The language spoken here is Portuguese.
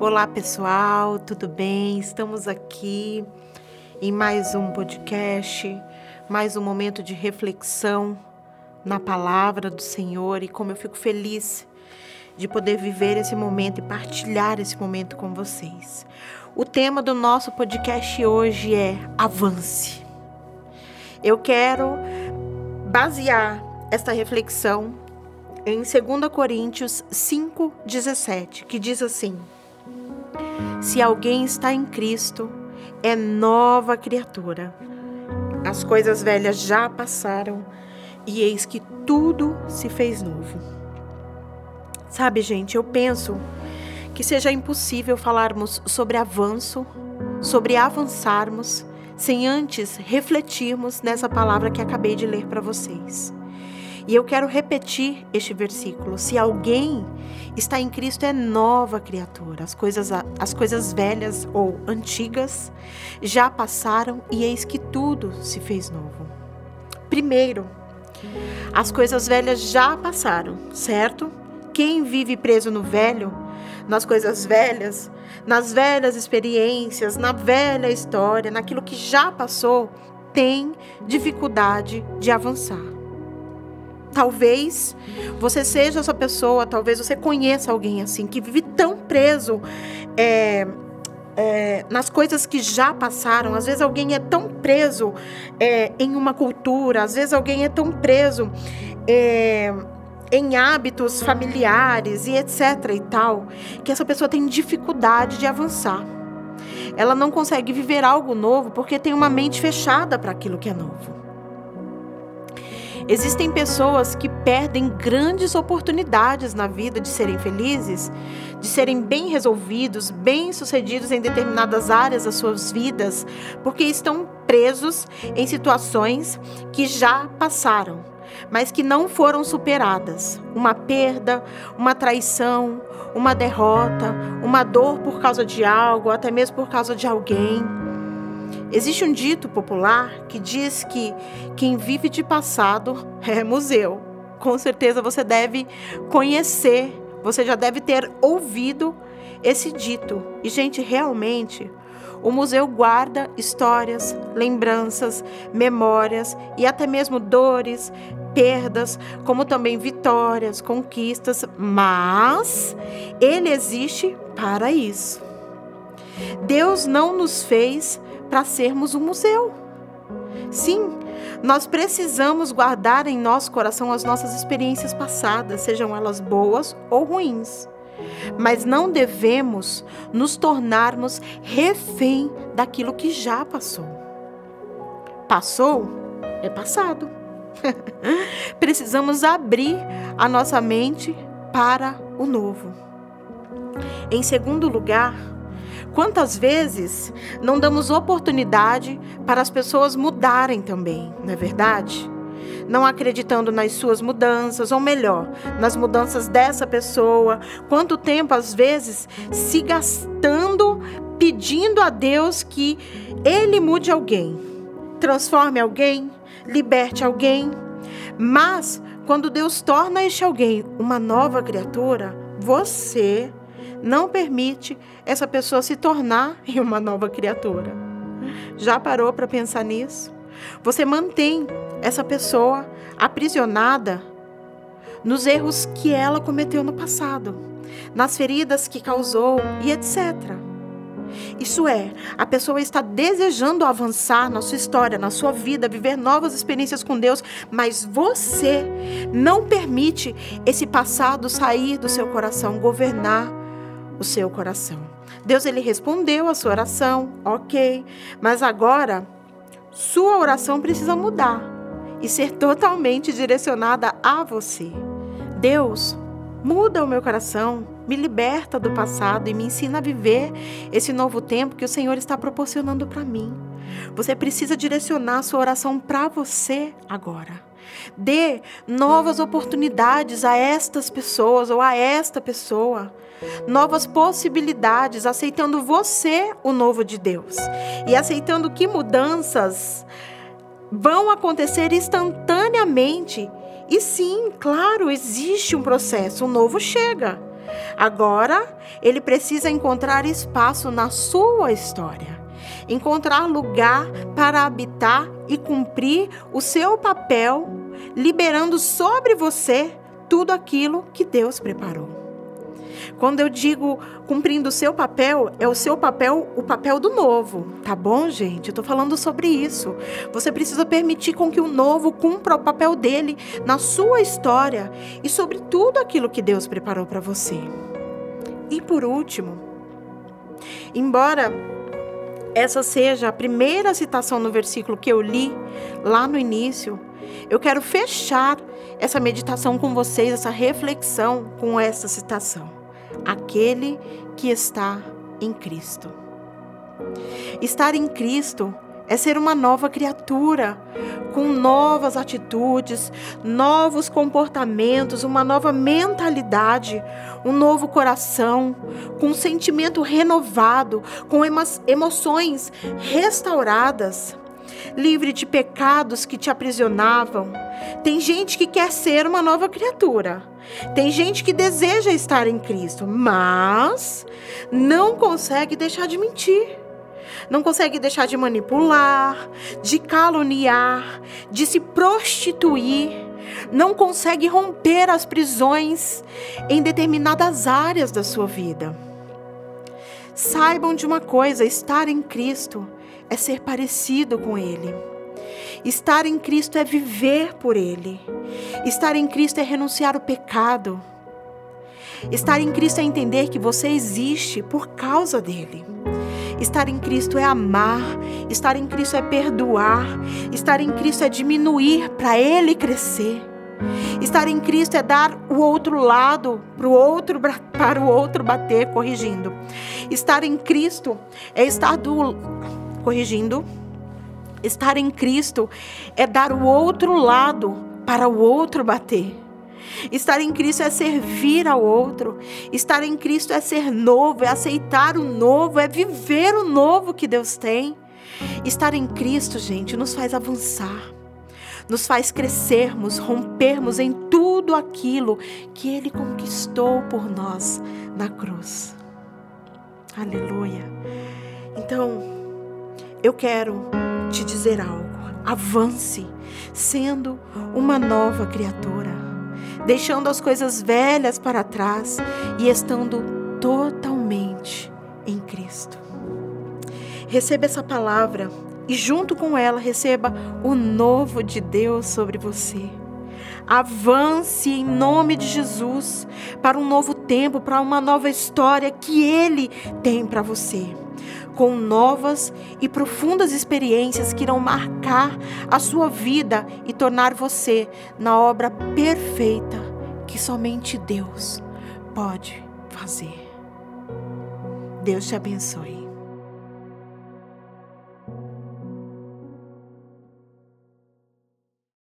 Olá pessoal, tudo bem? Estamos aqui em mais um podcast, mais um momento de reflexão na palavra do Senhor e como eu fico feliz de poder viver esse momento e partilhar esse momento com vocês. O tema do nosso podcast hoje é avance. Eu quero basear esta reflexão em 2 Coríntios 5,17, que diz assim: Se alguém está em Cristo, é nova criatura. As coisas velhas já passaram e eis que tudo se fez novo. Sabe, gente, eu penso que seja impossível falarmos sobre avanço, sobre avançarmos, sem antes refletirmos nessa palavra que acabei de ler para vocês. E eu quero repetir este versículo: se alguém está em Cristo é nova criatura. As coisas as coisas velhas ou antigas já passaram e eis que tudo se fez novo. Primeiro, as coisas velhas já passaram, certo? Quem vive preso no velho, nas coisas velhas, nas velhas experiências, na velha história, naquilo que já passou, tem dificuldade de avançar. Talvez você seja essa pessoa, talvez você conheça alguém assim, que vive tão preso é, é, nas coisas que já passaram. Às vezes alguém é tão preso é, em uma cultura, às vezes alguém é tão preso é, em hábitos familiares e etc e tal, que essa pessoa tem dificuldade de avançar. Ela não consegue viver algo novo porque tem uma mente fechada para aquilo que é novo. Existem pessoas que perdem grandes oportunidades na vida de serem felizes, de serem bem resolvidos, bem-sucedidos em determinadas áreas das suas vidas, porque estão presos em situações que já passaram, mas que não foram superadas. Uma perda, uma traição, uma derrota, uma dor por causa de algo, até mesmo por causa de alguém. Existe um dito popular que diz que quem vive de passado é museu. Com certeza você deve conhecer, você já deve ter ouvido esse dito. E, gente, realmente, o museu guarda histórias, lembranças, memórias e até mesmo dores, perdas, como também vitórias, conquistas, mas ele existe para isso. Deus não nos fez para sermos um museu. Sim, nós precisamos guardar em nosso coração as nossas experiências passadas, sejam elas boas ou ruins. Mas não devemos nos tornarmos refém daquilo que já passou. Passou é passado. Precisamos abrir a nossa mente para o novo. Em segundo lugar, Quantas vezes não damos oportunidade para as pessoas mudarem também, não é verdade? Não acreditando nas suas mudanças, ou melhor, nas mudanças dessa pessoa. Quanto tempo, às vezes, se gastando pedindo a Deus que Ele mude alguém, transforme alguém, liberte alguém. Mas, quando Deus torna este alguém uma nova criatura, você não permite essa pessoa se tornar em uma nova criatura. Já parou para pensar nisso? Você mantém essa pessoa aprisionada nos erros que ela cometeu no passado, nas feridas que causou e etc. Isso é, a pessoa está desejando avançar na sua história, na sua vida, viver novas experiências com Deus, mas você não permite esse passado sair do seu coração, governar o seu coração. Deus ele respondeu a sua oração, ok, mas agora sua oração precisa mudar e ser totalmente direcionada a você. Deus, muda o meu coração, me liberta do passado e me ensina a viver esse novo tempo que o Senhor está proporcionando para mim. Você precisa direcionar sua oração para você agora. Dê novas oportunidades a estas pessoas ou a esta pessoa. Novas possibilidades, aceitando você, o novo de Deus. E aceitando que mudanças vão acontecer instantaneamente. E sim, claro, existe um processo, o novo chega. Agora, ele precisa encontrar espaço na sua história, encontrar lugar para habitar e cumprir o seu papel, liberando sobre você tudo aquilo que Deus preparou. Quando eu digo cumprindo o seu papel, é o seu papel, o papel do novo, tá bom, gente? Eu tô falando sobre isso. Você precisa permitir com que o novo cumpra o papel dele na sua história e sobre tudo aquilo que Deus preparou para você. E por último, embora essa seja a primeira citação no versículo que eu li lá no início, eu quero fechar essa meditação com vocês, essa reflexão com essa citação aquele que está em Cristo. Estar em Cristo é ser uma nova criatura, com novas atitudes, novos comportamentos, uma nova mentalidade, um novo coração, com um sentimento renovado, com emo emoções restauradas, livre de pecados que te aprisionavam. Tem gente que quer ser uma nova criatura, tem gente que deseja estar em Cristo, mas não consegue deixar de mentir. Não consegue deixar de manipular, de caluniar, de se prostituir. Não consegue romper as prisões em determinadas áreas da sua vida. Saibam de uma coisa: estar em Cristo é ser parecido com Ele. Estar em Cristo é viver por Ele. Estar em Cristo é renunciar o pecado. Estar em Cristo é entender que você existe por causa dele. Estar em Cristo é amar, estar em Cristo é perdoar, estar em Cristo é diminuir para Ele crescer. Estar em Cristo é dar o outro lado para o outro para o outro bater, corrigindo. Estar em Cristo é estar do corrigindo Estar em Cristo é dar o outro lado para o outro bater. Estar em Cristo é servir ao outro. Estar em Cristo é ser novo, é aceitar o novo, é viver o novo que Deus tem. Estar em Cristo, gente, nos faz avançar, nos faz crescermos, rompermos em tudo aquilo que Ele conquistou por nós na cruz. Aleluia. Então, eu quero te dizer algo. Avance, sendo uma nova criatura, deixando as coisas velhas para trás e estando totalmente em Cristo. Receba essa palavra e, junto com ela, receba o novo de Deus sobre você. Avance em nome de Jesus para um novo tempo, para uma nova história que Ele tem para você com novas e profundas experiências que irão marcar a sua vida e tornar você na obra perfeita que somente Deus pode fazer. Deus te abençoe.